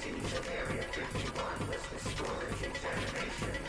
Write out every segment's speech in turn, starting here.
Attention to Area 51 was historic examination.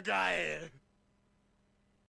Obergeil!